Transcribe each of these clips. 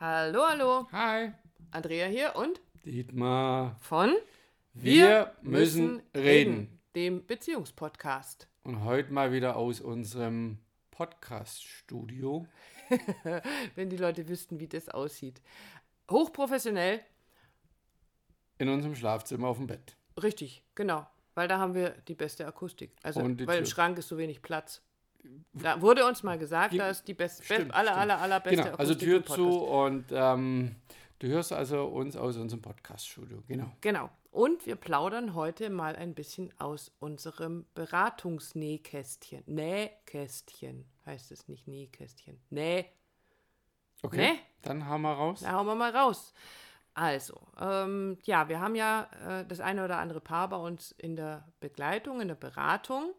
Hallo, hallo. Hi. Andrea hier und Dietmar. von Wir, müssen reden. dem Beziehungspodcast. Und heute mal wieder aus unserem Podcast-Studio. Wenn die Leute wüssten, wie das aussieht. Hochprofessionell, In unserem Schlafzimmer auf dem Bett. richtig, genau. Weil da haben wir die beste Akustik. Also, weil im Tür. Schrank ist so wenig Platz. Da wurde uns mal gesagt, Ge- da ist die best, Stimmt, best, aller, aller, allerbeste Genau, also Tür zu und ähm, du hörst also uns aus unserem Podcast-Studio. Genau. Genau. Und wir plaudern heute mal ein bisschen aus unserem Beratungsnähkästchen. Nähkästchen heißt es nicht Nähkästchen. Näh. Okay. Nee. Dann haben wir raus. Da hauen wir mal raus. Also, ähm, ja, wir haben ja äh, das eine oder andere Paar bei uns in der Begleitung, in der Beratung.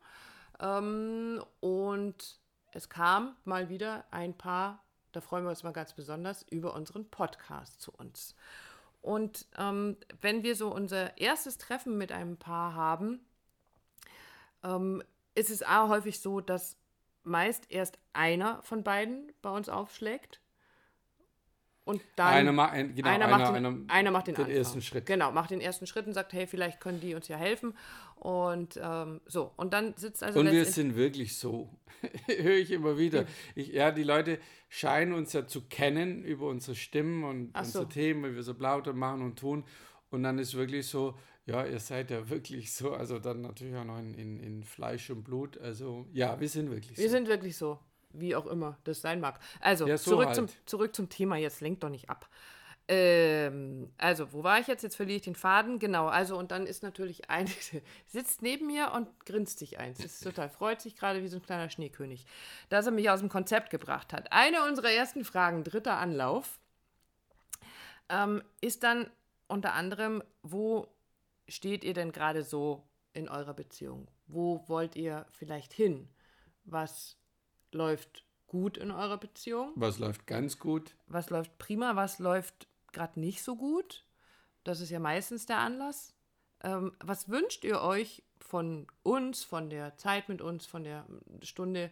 Ähm, und es kam mal wieder ein Paar, da freuen wir uns mal ganz besonders, über unseren Podcast zu uns. Und ähm, wenn wir so unser erstes Treffen mit einem Paar haben, ähm, ist es auch häufig so, dass meist erst einer von beiden bei uns aufschlägt. Und dann Einer ma- ein- genau, einer, einer- macht den, einer- einer macht den, den ersten Schritt. Genau, macht den ersten Schritt und sagt, hey, vielleicht können die uns ja helfen. Und ähm, so, und dann sitzt also Und wir sind wirklich so. Höre ich immer wieder. Ich, ja, die Leute scheinen uns ja zu kennen über unsere Stimmen und Ach so. unsere Themen, wie wir so lauter machen und tun. Und dann ist wirklich so, ja, ihr seid ja wirklich so, also dann natürlich auch noch in, in, in Fleisch und Blut. Also ja, wir sind wirklich Wir so. sind wirklich so, wie auch immer das sein mag. Also, Ja, so zurück, halt. zum, zurück zum Thema, jetzt lenkt doch nicht ab. Ähm, also, wo war ich jetzt? Jetzt verliere ich den Faden. Genau, also, und dann ist natürlich eine, sitzt neben mir und grinst sich eins. Ist total, freut sich gerade wie so ein kleiner Schneekönig, dass er mich aus dem Konzept gebracht hat. Eine unserer ersten Fragen, dritter Anlauf, ähm, ist dann unter anderem, wo steht ihr denn gerade so in eurer Beziehung? Wo wollt ihr vielleicht hin? Was läuft gut in eurer Beziehung? Was läuft ganz gut? Was läuft prima? Was läuft gerade nicht so gut? Das ist ja meistens der Anlass. Ähm, was wünscht ihr euch von uns, von der Zeit mit uns, von der Stunde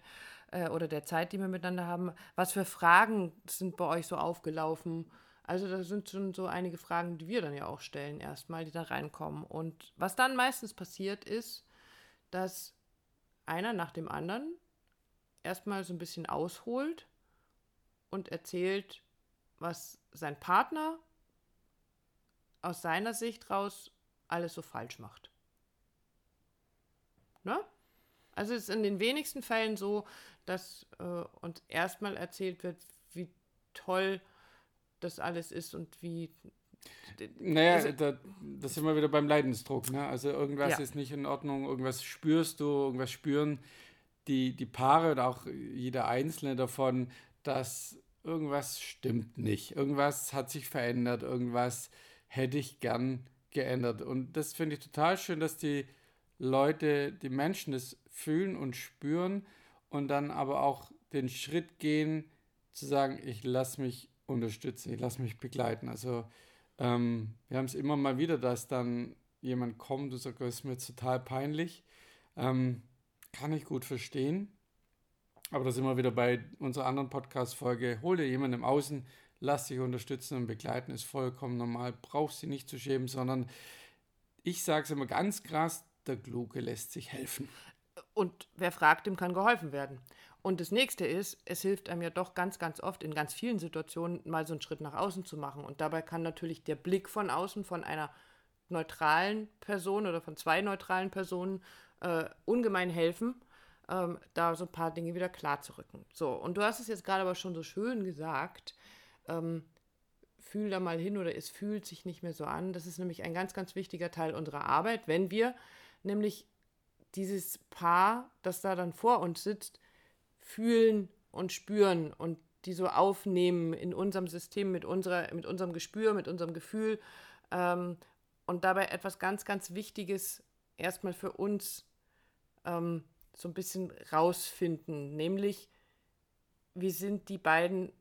äh, oder der Zeit, die wir miteinander haben? Was für Fragen sind bei euch so aufgelaufen? Also da sind schon so einige Fragen, die wir dann ja auch stellen erstmal, die da reinkommen. Und was dann meistens passiert ist, dass einer nach dem anderen erstmal so ein bisschen ausholt und erzählt, was sein Partner aus seiner Sicht raus alles so falsch macht. Ne? Also es ist in den wenigsten Fällen so, dass äh, uns erstmal erzählt wird, wie toll das alles ist und wie. Naja, Also- da, da sind wir wieder beim Leidensdruck. Ne? Also irgendwas Ja. ist nicht in Ordnung, irgendwas spürst du, irgendwas spüren die, die Paare oder auch jeder Einzelne davon, dass irgendwas stimmt nicht. Irgendwas hat sich verändert, irgendwas hätte ich gern geändert. Und das finde ich total schön, dass die Leute, die Menschen das fühlen und spüren und dann aber auch den Schritt gehen, zu sagen, ich lasse mich unterstützen, ich lasse mich begleiten. Also ähm, wir haben es immer mal wieder, dass dann jemand kommt und sagt, das ist mir total peinlich. Ähm, kann ich gut verstehen. Aber da sind wir wieder bei unserer anderen Podcast-Folge. Hol dir jemanden im Außen, lass dich unterstützen und begleiten, ist vollkommen normal. Brauchst sie nicht zu schämen, sondern ich sage es immer ganz krass, der Kluge lässt sich helfen. Und wer fragt, dem kann geholfen werden. Und das nächste ist, es hilft einem ja doch ganz, ganz oft in ganz vielen Situationen mal so einen Schritt nach außen zu machen. Und dabei kann natürlich der Blick von außen von einer neutralen Person oder von zwei neutralen Personen äh, ungemein helfen, ähm, da so ein paar Dinge wieder klar zu rücken. So, und du hast es jetzt gerade aber schon so schön gesagt, ähm, fühl da mal hin oder es fühlt sich nicht mehr so an. Das ist nämlich ein ganz, ganz wichtiger Teil unserer Arbeit, wenn wir nämlich dieses Paar, das da dann vor uns sitzt, fühlen und spüren und die so aufnehmen in unserem System, mit, unserer, mit unserem Gespür, mit unserem Gefühl ähm, und dabei etwas ganz, ganz Wichtiges erstmal für uns ähm, so ein bisschen rausfinden, nämlich wie sind die beiden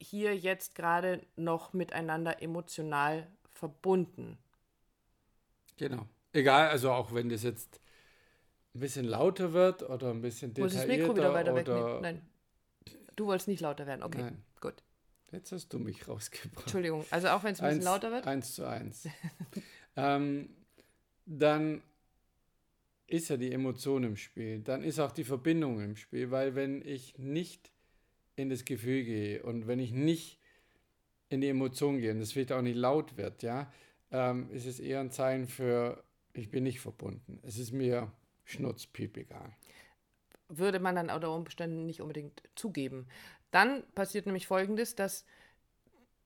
hier jetzt gerade noch miteinander emotional verbunden. Genau. Egal, also auch wenn das jetzt ein bisschen lauter wird oder ein bisschen Muss ich das detaillierter Mikro wieder weiter oder wegnehmen? Nein. Du wolltest nicht lauter werden. Okay, Nein. gut. Jetzt hast du mich rausgebracht. Entschuldigung, also auch wenn es ein bisschen lauter wird. Eins zu eins. ähm, dann ist ja die Emotion im Spiel. Dann ist auch die Verbindung im Spiel, weil wenn ich nicht in das Gefühl gehe und wenn ich nicht in die Emotion gehe und das vielleicht auch nicht laut wird, ja, ähm, ist es eher ein Zeichen für, ich bin nicht verbunden. Es ist mir schnurzpiep egal. würde man dann unter Umständen nicht unbedingt zugeben. Dann passiert nämlich Folgendes, dass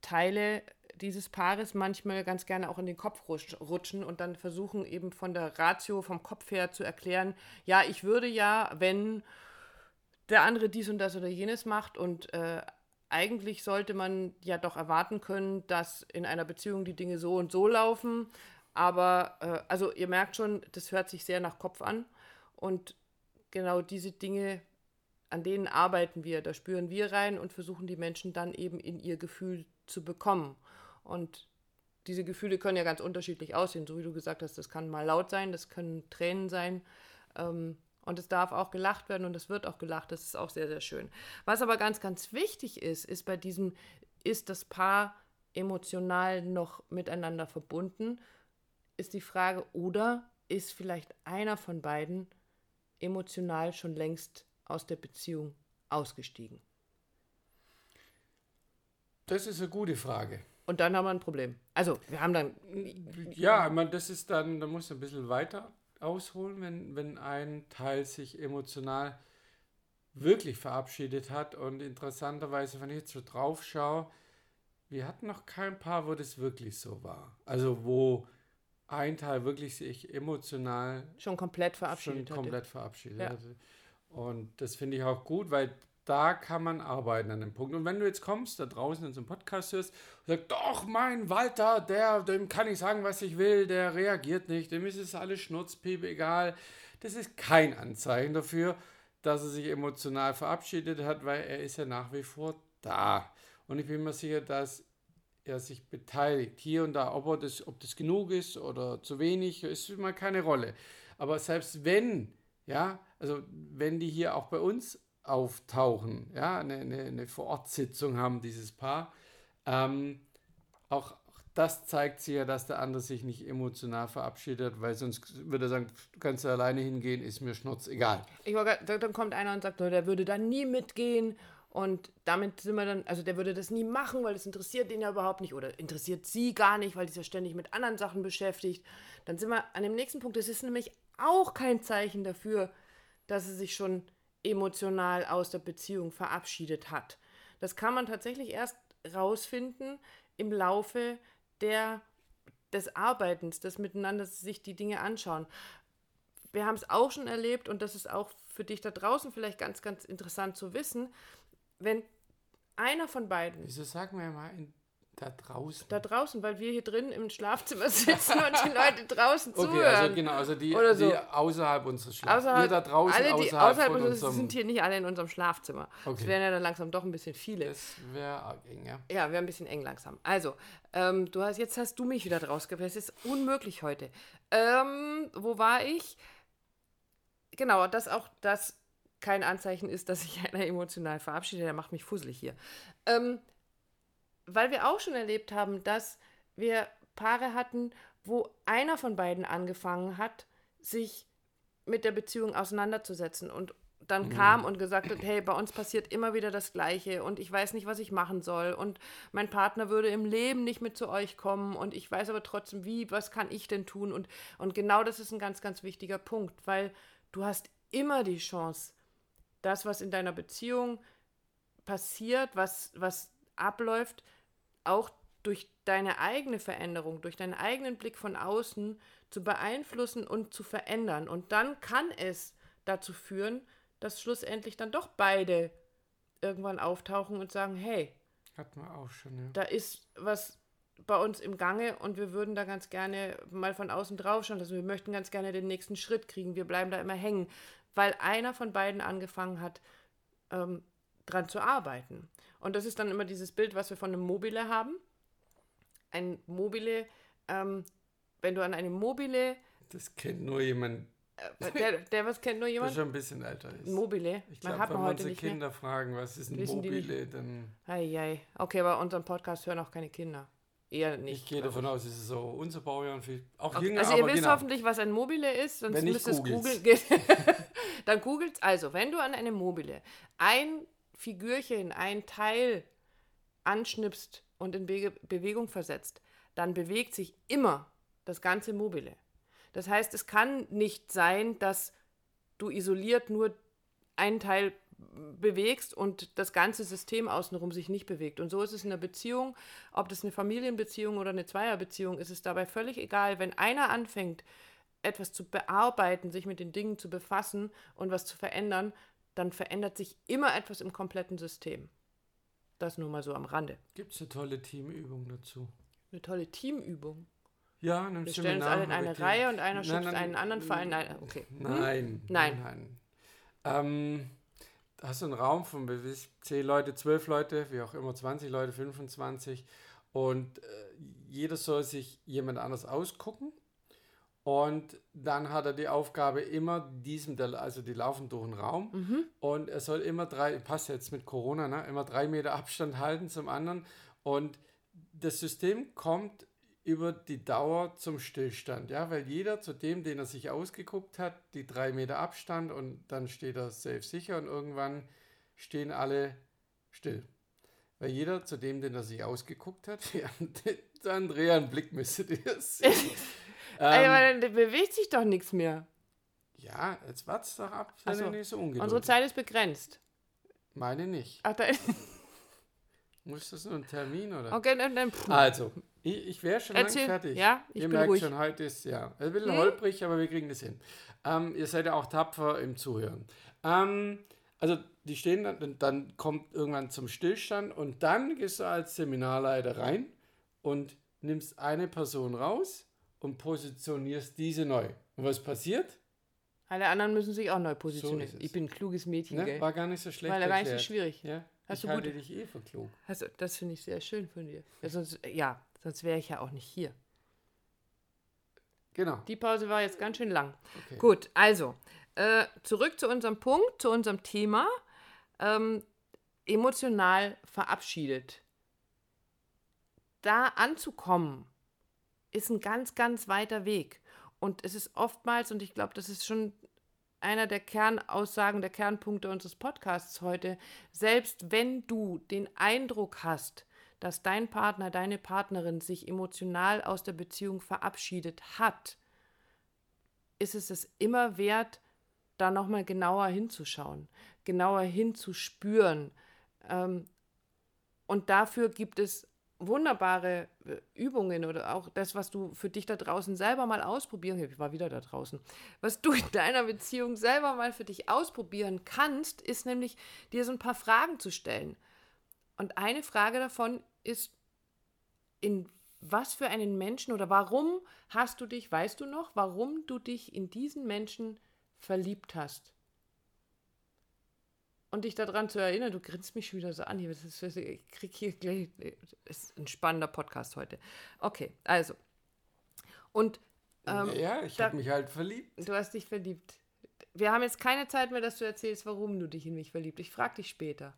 Teile dieses Paares manchmal ganz gerne auch in den Kopf rutsch- rutschen und dann versuchen eben von der Ratio, vom Kopf her zu erklären, ja, ich würde ja, wenn der andere dies und das oder jenes macht und äh, eigentlich sollte man ja doch erwarten können, dass in einer Beziehung die Dinge so und so laufen. Aber, äh, also ihr merkt schon, das hört sich sehr nach Kopf an. Und genau diese Dinge, an denen arbeiten wir, da spüren wir rein und versuchen die Menschen dann eben in ihr Gefühl zu bekommen. Und diese Gefühle können ja ganz unterschiedlich aussehen, so wie du gesagt hast, das kann mal laut sein, das können Tränen sein. Ähm, und es darf auch gelacht werden und es wird auch gelacht, das ist auch sehr, sehr schön. Was aber ganz, ganz wichtig ist, ist bei diesem, ist das Paar emotional noch miteinander verbunden, ist die Frage, oder ist vielleicht einer von beiden emotional schon längst aus der Beziehung ausgestiegen? Das ist eine gute Frage. Und dann haben wir ein Problem. Also, wir haben dann, Ja, ich meine, das ist dann, da muss ein bisschen weiter ausholen, wenn, wenn ein Teil sich emotional wirklich verabschiedet hat. Und interessanterweise, wenn ich jetzt so drauf schaue, wir hatten noch kein Paar, wo das wirklich so war. Also wo ein Teil wirklich sich emotional schon komplett schon verabschiedet hatte. komplett verabschiedet Ja. hatte. Und das finde ich auch gut, weil da kann man arbeiten an dem Punkt. Und wenn du jetzt kommst, da draußen in so einem Podcast hörst und sagst, doch, mein Walter, der, dem kann ich sagen, was ich will, der reagiert nicht, dem ist es alles Schnurzpiep, egal. Das ist kein Anzeichen dafür, dass er sich emotional verabschiedet hat, weil er ist ja nach wie vor da. Und ich bin mir sicher, dass er sich beteiligt. Hier und da, ob, das, ob das genug ist oder zu wenig, ist immer keine Rolle. Aber selbst wenn, ja, also wenn die hier auch bei uns auftauchen, ja, eine, eine, eine Vorortsitzung haben, dieses Paar, ähm, auch das zeigt sich ja, dass der andere sich nicht emotional verabschiedet, weil sonst würde er sagen, du kannst alleine hingehen, ist mir schnurz egal. Ich war, dann kommt einer und sagt, "Oh, der würde da nie mitgehen. Und damit sind wir dann, also der würde das nie machen, weil das interessiert den ja überhaupt nicht oder interessiert sie gar nicht, weil die ist ja ständig mit anderen Sachen beschäftigt. Dann sind wir an dem nächsten Punkt. Das ist nämlich auch kein Zeichen dafür, dass er sich schon emotional aus der Beziehung verabschiedet hat. Das kann man tatsächlich erst rausfinden im Laufe der, des Arbeitens, des Miteinander sich die Dinge anschauen wir haben es auch schon erlebt und das ist auch für dich da draußen vielleicht ganz, ganz interessant zu wissen, wenn einer von beiden Wieso sagen wir mal in, da draußen? da draußen, weil wir hier drin im Schlafzimmer sitzen und die Leute draußen Okay, zuhören. also genau, also die, Oder so. die außerhalb unseres Schlafs. Außerhalb, wir da draußen alle, die außerhalb, außerhalb von unseres, unserem... sind hier nicht alle in unserem Schlafzimmer. Okay. Das wären ja dann langsam doch ein bisschen viele. das wäre eng, ja. Ja, wäre ein bisschen eng langsam. Also, ähm, du hast, jetzt hast du mich wieder rausgepresst. Es ist unmöglich heute. Ähm, wo war ich? Genau, dass auch das kein Anzeichen ist, dass sich einer emotional verabschiedet. Der macht mich fusselig hier. Ähm, weil wir auch schon erlebt haben, dass wir Paare hatten, wo einer von beiden angefangen hat, sich mit der Beziehung auseinanderzusetzen. Und dann kam und gesagt hat, hey, bei uns passiert immer wieder das Gleiche und ich weiß nicht, was ich machen soll. Und mein Partner würde im Leben nicht mit zu euch kommen und ich weiß aber trotzdem, wie, was kann ich denn tun? Und, und genau das ist ein ganz, ganz wichtiger Punkt, weil du hast immer die Chance, das, was in deiner Beziehung passiert, was, was abläuft, auch durch deine eigene Veränderung, durch deinen eigenen Blick von außen zu beeinflussen und zu verändern. Und dann kann es dazu führen, dass schlussendlich dann doch beide irgendwann auftauchen und sagen, hey, Hatten wir auch schon, ja. da ist was bei uns im Gange und wir würden da ganz gerne mal von außen drauf schauen. Also wir möchten ganz gerne den nächsten Schritt kriegen. Wir bleiben da immer hängen, weil einer von beiden angefangen hat, ähm, dran zu arbeiten. Und das ist dann immer dieses Bild, was wir von einem Mobile haben. Ein Mobile, ähm, wenn du an einem Mobile Das kennt nur jemand, Äh, Der, der was kennt nur der jemand? schon ein bisschen älter ist. Mobile. Ich glaube, wenn man unsere nicht mehr. Kinder fragen, was ist ein Wissen. Mobile, dann Eieiei. Okay, aber unseren Podcast hören auch keine Kinder. Eher nicht. ich gehe davon aus, es ist so unser Baujahr, viel, auch Okay, jünger, also ihr wisst genau. hoffentlich, was ein Mobile ist, sonst müsst ihr es googeln. Dann googelt Also, wenn du an einem Mobile ein Figürchen, ein Teil anschnipst und in Be Bewegung versetzt, dann bewegt sich immer das ganze Mobile. Das heißt, es kann nicht sein, dass du isoliert nur einen Teil bewegst und das ganze System außenrum sich nicht bewegt. Und so ist es in einer Beziehung, ob das eine Familienbeziehung oder eine Zweierbeziehung ist, ist dabei völlig egal. Wenn einer anfängt, etwas zu bearbeiten, sich mit den Dingen zu befassen und was zu verändern, dann verändert sich immer etwas im kompletten System. Das nur mal so am Rande. Gibt es eine tolle Teamübung dazu? Eine tolle Teamübung. Ja, in einem Wir stellen uns alle in eine Reihe und einer schubst einen anderen Verein. Nein, okay. Nein. Nein. nein. Ähm, da hast du einen Raum von bis 10 Leute, 12 Leute, wie auch immer, 20 Leute, 25. Und äh, jeder soll sich jemand anders ausgucken. Und dann hat er die Aufgabe, immer diesem, also die laufen durch den Raum. Mhm. Und er soll immer drei, passt jetzt mit Corona, ne, immer drei Meter Abstand halten zum anderen. Und das System kommt über die Dauer zum Stillstand, ja, weil jeder zu dem, den er sich ausgeguckt hat, die drei Meter Abstand und dann steht er safe sicher und irgendwann stehen alle still. Weil jeder zu dem, den er sich ausgeguckt hat, ja, Andrea einen Blick müsstet ihr sehen. Ey, ähm, aber dann bewegt sich doch nichts mehr. ja, jetzt wart's doch ab, sei so. nicht so ungeduldig. Unsere Zeit ist begrenzt. Meine nicht. Ach, da ist. Muss das nur ein Termin oder? Okay, dann. dann. Also, ich, ich wäre schon Erzähl. lang fertig. Ja, ich ihr bin merkt ruhig. schon, heute ist ja ein bisschen Hm? holprig, aber wir kriegen das hin. Ähm, ihr seid ja auch tapfer im Zuhören. Ähm, also, die stehen dann- dann kommt irgendwann zum Stillstand und dann gehst du als Seminarleiter rein und nimmst eine Person raus und positionierst diese neu. Und was passiert? Alle anderen müssen sich auch neu positionieren. es. ich bin ein kluges Mädchen, Ne? War gar nicht so schlecht War gar nicht so schwierig. Ja? Hast ich du halte gut- dich eh für klug. Also, das finde ich sehr schön von dir. Ja, sonst, ja, sonst wäre ich ja auch nicht hier. Genau. Die Pause war jetzt ganz schön lang. Okay. Gut, also, äh, zurück zu unserem Punkt, zu unserem Thema. Ähm, emotional verabschiedet. Da anzukommen, ist ein ganz, ganz weiter Weg. Und es ist oftmals, und ich glaube, das ist schon einer der Kernaussagen, der Kernpunkte unseres Podcasts heute, selbst wenn du den Eindruck hast, dass dein Partner, deine Partnerin sich emotional aus der Beziehung verabschiedet hat, ist es es immer wert, da nochmal genauer hinzuschauen, genauer hinzuspüren. Ähm, und dafür gibt es wunderbare äh, Übungen oder auch das, was du für dich da draußen selber mal ausprobieren, ich war wieder da draußen, was du in deiner Beziehung selber mal für dich ausprobieren kannst, ist nämlich dir so ein paar Fragen zu stellen. Und eine Frage davon ist, in was für einen Menschen oder warum hast du dich, weißt du noch, warum du dich in diesen Menschen verliebt hast? Und dich daran zu erinnern, du grinst mich schon wieder so an hier. Ist, ich krieg hier gleich. Ist ein spannender Podcast heute. Okay, also. Und ähm, ja, ich habe mich halt verliebt. du hast dich verliebt. Wir haben jetzt keine Zeit mehr, dass du erzählst, warum du dich in mich verliebt. Ich frage dich später.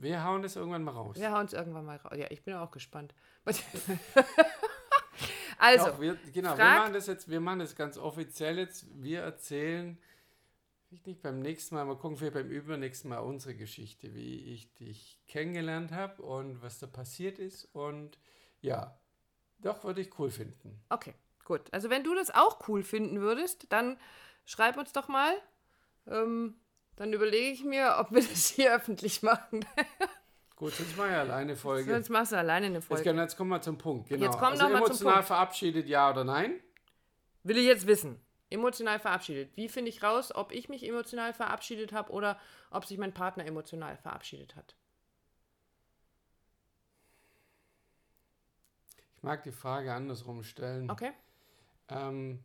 Wir hauen das irgendwann mal raus. Wir hauen es irgendwann mal raus. Ja, ich bin auch gespannt. also, Doch, wir, genau, wir frag- machen das jetzt, wir machen das ganz offiziell jetzt. Wir erzählen, ich nicht beim nächsten Mal, mal gucken, vielleicht beim übernächsten Mal unsere Geschichte, wie ich dich kennengelernt habe und was da passiert ist. Und ja, doch, würde ich cool finden. Okay, gut. Also wenn du das auch cool finden würdest, dann schreib uns doch mal. Ähm, dann überlege ich mir, ob wir das hier öffentlich machen. Gut, sonst mal ja alleine Folge. Sonst machst du alleine eine Jetzt, Folge. können- jetzt kommen wir zum Punkt. Genau. Jetzt kommen also wir noch mal zum emotional Punkt. verabschiedet, ja oder nein? Will ich jetzt wissen. Emotional verabschiedet. Wie finde ich raus, ob ich mich emotional verabschiedet habe oder ob sich mein Partner emotional verabschiedet hat? Ich mag die Frage andersrum stellen. Okay? Ähm,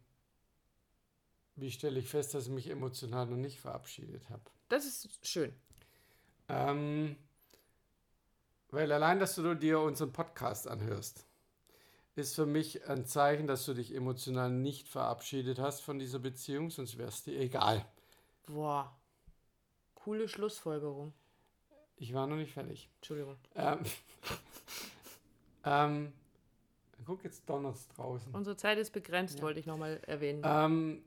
wie stelle ich fest, dass ich mich emotional noch nicht verabschiedet habe? Das ist schön. Ähm, weil allein, dass du dir unseren Podcast anhörst, ist für mich ein Zeichen, dass du dich emotional nicht verabschiedet hast von dieser Beziehung, sonst wäre es dir egal. Boah, coole Schlussfolgerung. Ich war noch nicht fertig. Entschuldigung. Ähm, ähm, guck, jetzt donnert's draußen. Unsere Zeit ist begrenzt, Ja. wollte ich nochmal erwähnen. Ähm,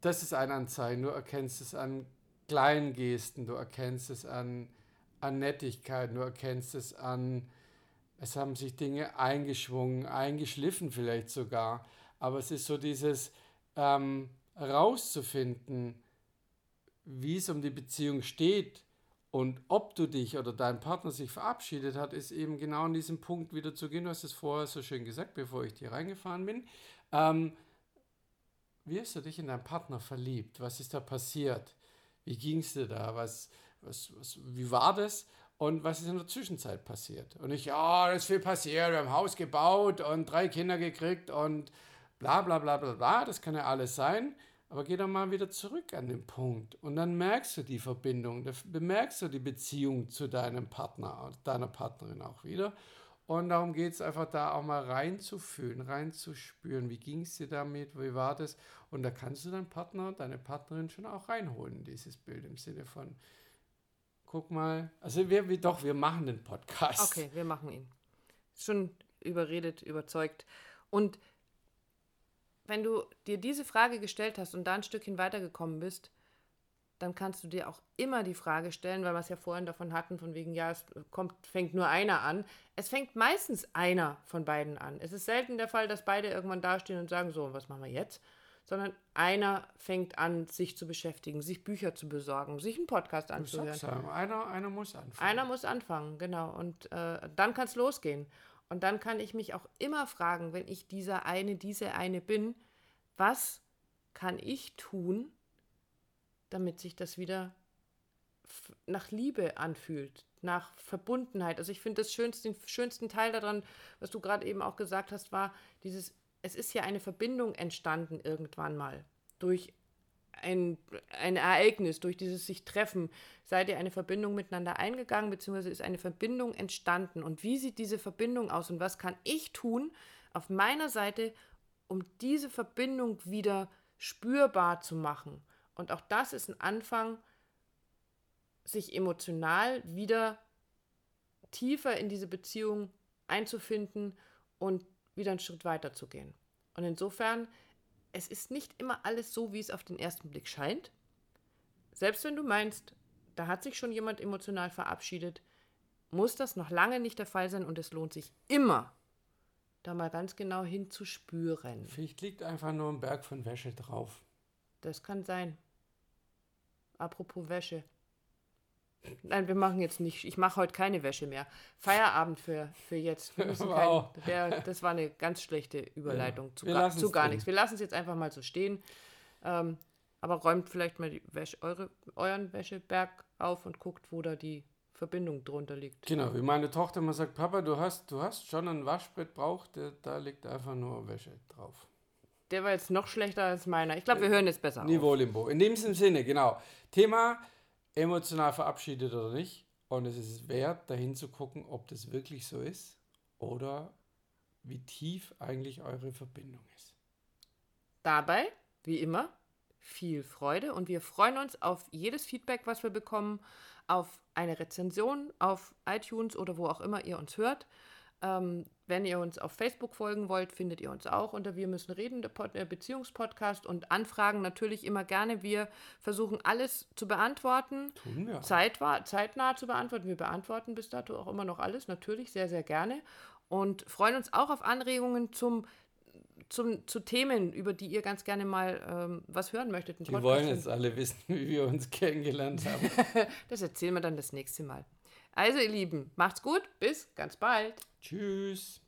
das ist ein Anzeichen. Du erkennst es an kleinen Gesten, du erkennst es an, an Nettigkeiten, du erkennst es an, es haben sich Dinge eingeschwungen, eingeschliffen vielleicht sogar. Aber es ist so dieses ähm, rauszufinden, wie es um die Beziehung steht und ob du dich oder dein Partner sich verabschiedet hat, ist eben genau an diesem Punkt wieder zu gehen. Du hast es vorher so schön gesagt, bevor ich hier reingefahren bin. Ähm, wie hast du dich in deinen Partner verliebt? Was ist da passiert? Wie ging es dir da? Was, was, was, wie war das? Und was ist in der Zwischenzeit passiert? Und ich, ja, da ist viel passiert, wir haben ein Haus gebaut und drei Kinder gekriegt und bla bla bla bla bla, das kann ja alles sein. Aber geh doch mal wieder zurück an den Punkt und dann merkst du die Verbindung, da bemerkst du die Beziehung zu deinem Partner, deiner Partnerin auch wieder. Und darum geht es einfach da auch mal reinzufühlen, reinzuspüren, wie ging es dir damit, wie war das? Und da kannst du deinen Partner, deine Partnerin schon auch reinholen, in dieses Bild im Sinne von, guck mal, also wir, wir doch, wir machen den Podcast. Okay, wir machen ihn. Schon überredet, überzeugt. Und wenn du dir diese Frage gestellt hast und da ein Stückchen weitergekommen bist, dann kannst du dir auch immer die Frage stellen, weil wir es ja vorhin davon hatten, von wegen, ja, es kommt, fängt nur einer an. Es fängt meistens einer von beiden an. Es ist selten der Fall, dass beide irgendwann dastehen und sagen, so, was machen wir jetzt? Sondern einer fängt an, sich zu beschäftigen, sich Bücher zu besorgen, sich einen Podcast anzuhören. einer, einer muss anfangen. Einer muss anfangen, genau. Und äh, dann kann es losgehen. Und dann kann ich mich auch immer fragen, wenn ich dieser eine, diese eine bin, was kann ich tun, damit sich das wieder nach Liebe anfühlt, nach Verbundenheit. Also ich finde das schönste, den schönsten Teil daran, was du gerade eben auch gesagt hast, war dieses, es ist ja eine Verbindung entstanden irgendwann mal durch ein, ein Ereignis, durch dieses sich treffen, seid ihr eine Verbindung miteinander eingegangen, beziehungsweise ist eine Verbindung entstanden. Und wie sieht diese Verbindung aus und was kann ich tun auf meiner Seite, um diese Verbindung wieder spürbar zu machen? Und auch das ist ein Anfang, sich emotional wieder tiefer in diese Beziehung einzufinden und wieder einen Schritt weiter zu gehen. Und insofern, es ist nicht immer alles so, wie es auf den ersten Blick scheint. Selbst wenn du meinst, da hat sich schon jemand emotional verabschiedet, muss das noch lange nicht der Fall sein und es lohnt sich immer, da mal ganz genau hinzuspüren. Vielleicht liegt einfach nur ein Berg von Wäsche drauf. Das kann sein. Apropos Wäsche. Nein, wir machen jetzt nicht. Ich mache heute keine Wäsche mehr. Feierabend für, für jetzt. Wir müssen Wow. kein, der, das war eine ganz schlechte Überleitung Ja, zu, gar, zu gar nichts. Wir lassen es jetzt einfach mal so stehen. Ähm, aber räumt vielleicht mal die Wäsche, eure, euren Wäscheberg auf und guckt, wo da die Verbindung drunter liegt. Genau, wie meine Tochter immer sagt, Papa, du hast, du hast schon ein Waschbrett braucht, da- liegt einfach nur Wäsche drauf. Der war jetzt noch schlechter als meiner. Ich glaube, wir hören jetzt besser auf. Niveau Limbo. In diesem Sinne, genau. Thema emotional verabschiedet oder nicht. Und es ist wert, dahin zu gucken, ob das wirklich so ist oder wie tief eigentlich eure Verbindung ist. Dabei, wie immer, viel Freude und wir freuen uns auf jedes Feedback, was wir bekommen, auf eine Rezension auf iTunes oder wo auch immer ihr uns hört. Ähm, wenn ihr uns auf Facebook folgen wollt, findet ihr uns auch unter Wir müssen reden, der Pod äh, Beziehungspodcast und Anfragen natürlich immer gerne. Wir versuchen alles zu beantworten, Tun wir. zeitwa zeitnah zu beantworten. Wir beantworten bis dato auch immer noch alles, natürlich sehr, sehr gerne und freuen uns auch auf Anregungen zum zum, zu Themen, über die ihr ganz gerne mal ähm, was hören möchtet. Die Podcast. wollen jetzt alle wissen, wie wir uns kennengelernt haben. Das erzählen wir dann das nächste Mal. Also, ihr Lieben, macht's gut, bis ganz bald. Tschüss.